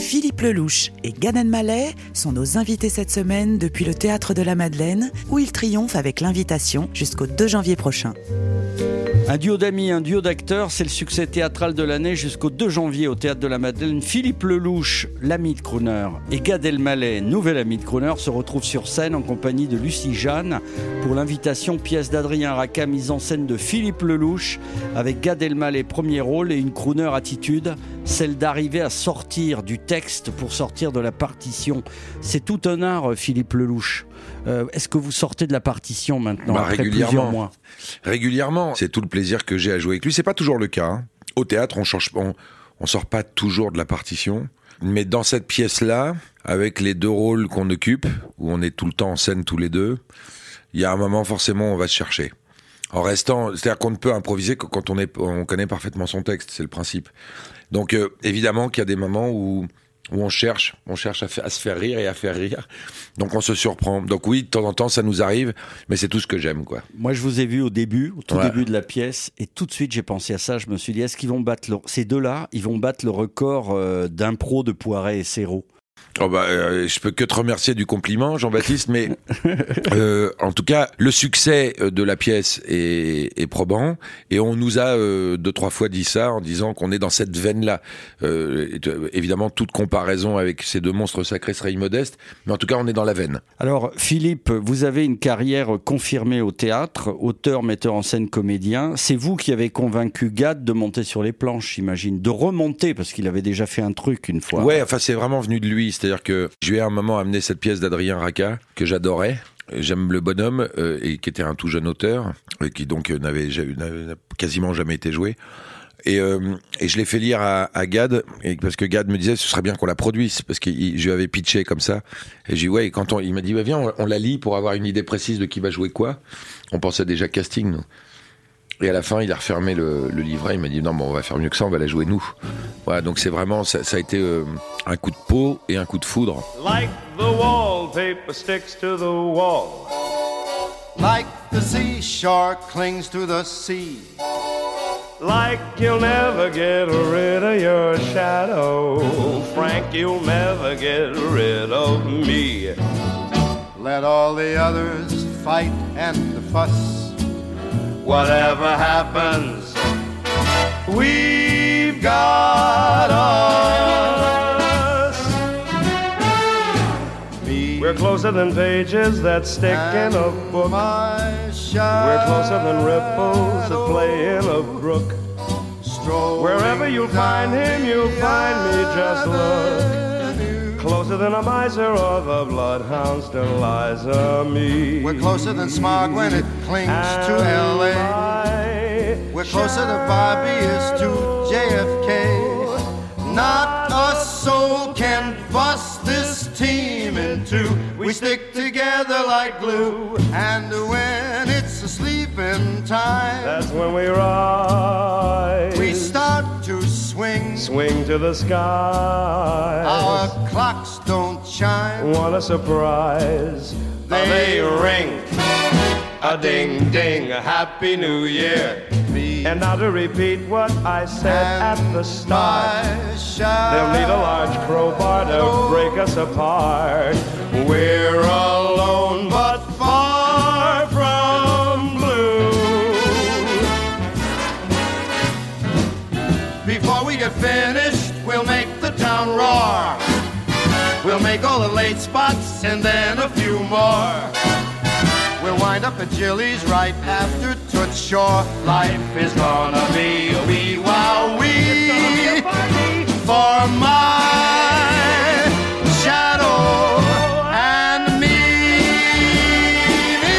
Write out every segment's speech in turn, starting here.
Philippe Lelouch et Gad Elmaleh sont nos invités cette semaine depuis le Théâtre de la Madeleine, où ils triomphent avec l'invitation jusqu'au 2 janvier prochain. Un duo d'amis, un duo d'acteurs, c'est le succès théâtral de l'année jusqu'au 2 janvier au Théâtre de la Madeleine. Philippe Lelouch, l'ami de Crooner, et Gad Elmaleh, nouvel ami de Crooner, se retrouvent sur scène en compagnie de Lucie Jeanne pour l'invitation pièce d'Adrien Raca, mise en scène de Philippe Lelouch, avec Gad Elmaleh premier rôle et une Crooner attitude, celle d'arriver à sortir du texte pour sortir de la partition. C'est tout un art, Philippe Lelouch. Euh, Est-ce que vous sortez de la partition maintenant Bah, après régulièrement. plusieurs mois? Régulièrement. C'est tout le plaisir que j'ai à jouer avec lui. C'est pas toujours le cas. hein. Au théâtre, on change, on, on sort pas toujours de la partition. Mais dans cette pièce-là, avec les deux rôles qu'on occupe, où on est tout le temps en scène tous les deux, il y a un moment forcément où on va se chercher. En restant, c'est-à-dire qu'on ne peut improviser que quand on est, on connaît parfaitement son texte, c'est le principe. Donc euh, évidemment qu'il y a des moments où où on cherche, on cherche à, se faire rire et à faire rire. Donc on se surprend. Donc oui, de temps en temps ça nous arrive, mais c'est tout ce que j'aime quoi. Moi, je vous ai vu au début, au tout Ouais. début de la pièce, et tout de suite, j'ai pensé à ça. Je me suis dit, est-ce qu'ils vont battre le... ces deux-là Ils vont battre le record euh, d'impro de Poiret et Serrault. Oh bah, euh, je peux que te remercier du compliment, Jean-Baptiste, mais euh, en tout cas, le succès euh, de la pièce est, est probant, et on nous a euh, deux trois fois dit ça en disant qu'on est dans cette veine-là. Évidemment, toute comparaison avec ces deux monstres sacrés serait immodeste, mais en tout cas, on est dans la veine. Alors, Philippe, vous avez une carrière confirmée au théâtre, auteur, metteur en scène, comédien. C'est vous qui avez convaincu Gad de monter sur les planches, j'imagine, de remonter, parce qu'il avait déjà fait un truc une fois. Ouais, enfin, c'est vraiment venu de lui, c'est-à-dire que je lui ai à un moment amené cette pièce d'Adrien Raca que j'adorais. J'aime le bonhomme euh, et qui était un tout jeune auteur et qui donc euh, n'avait quasiment jamais été joué. Et, euh, je l'ai fait lire à, Gad et parce que Gad me disait ce serait bien qu'on la produise parce que je lui avais pitché comme ça et j'ai dit ouais et quand on, il m'a dit bah, viens on, on la lit pour avoir une idée précise de qui va jouer quoi on pensait déjà casting nous. Et à la fin il a refermé le, le livret il m'a dit non bon on va faire mieux que ça on va la jouer nous voilà donc c'est vraiment ça, ça a été euh, un coup de peau et un coup de foudre Like the wallpaper sticks to the wall. Like the seashore clings to the sea. Like you'll never get rid of your shadow. Frank, you'll never get rid of me. Let all the others fight and fuss. Whatever happens, we've got us. We're closer than pages that stick in a book. My We're closer than ripples that play in a brook. Wherever you'll find him, you'll find me. Just look. Closer than a miser or the bloodhound still lies a me. We're closer than smog when it clings to LA. We're closer than Bobby is to JFK. Not a soul can bust this team in two. We stick together like glue. And when it's a sleeping time, That's when we rise. we start to swing. swing to the sky. Clocks don't chime. What a surprise? They ring. A ding ding, a happy new year. Me And now to repeat what I said at the start. They'll need a large crowbar to break us apart. We're alone but far from blue. Before we get finished, we'll make the town roar. We'll make all the late spots and then a few more. We'll wind up at Jilly's right after Toots Shore. Life is gonna be a wee wow wee for my shadow and me. me,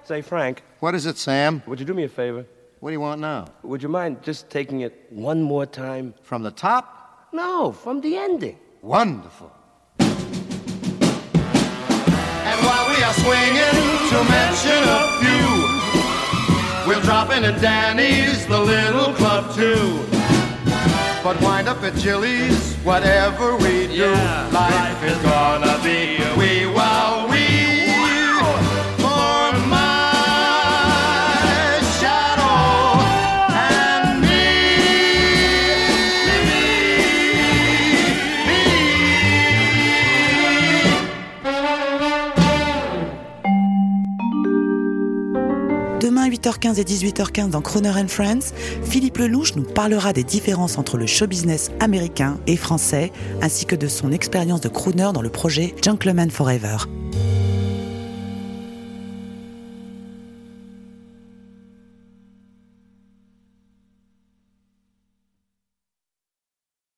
me. Say, Frank, What is it, Sam? would you do me a favor? What do you want now? Would you mind just taking it one more time? From the top? No, from the ending. Wonderful. And while we are swinging, to mention a few, we'll drop in at Danny's, the little club too. But wind up at Chili's, whatever we do, life is gonna be a wee wow Demain 8h15 et 18h15 dans Croner and Friends, Philippe Lelouch nous parlera des différences entre le show business américain et français, ainsi que de son expérience de crooner dans le projet Gentleman Forever.